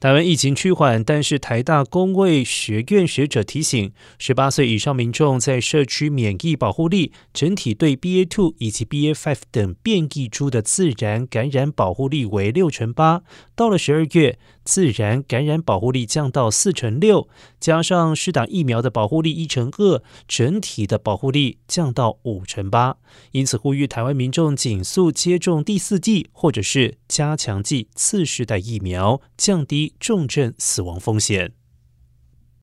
台湾疫情趋缓，但是台大工卫学院学者提醒，十八岁以上民众在社区免疫保护力整体对 BA two 以及 BA five 等变异株的自然感染保护力为六成八，到了十二月。自然感染保护力降到四成六，加上施打疫苗的保护力一成二，整体的保护力降到五成八。因此，呼吁台湾民众紧速接种第四剂或者是加强剂次世代疫苗，降低重症死亡风险。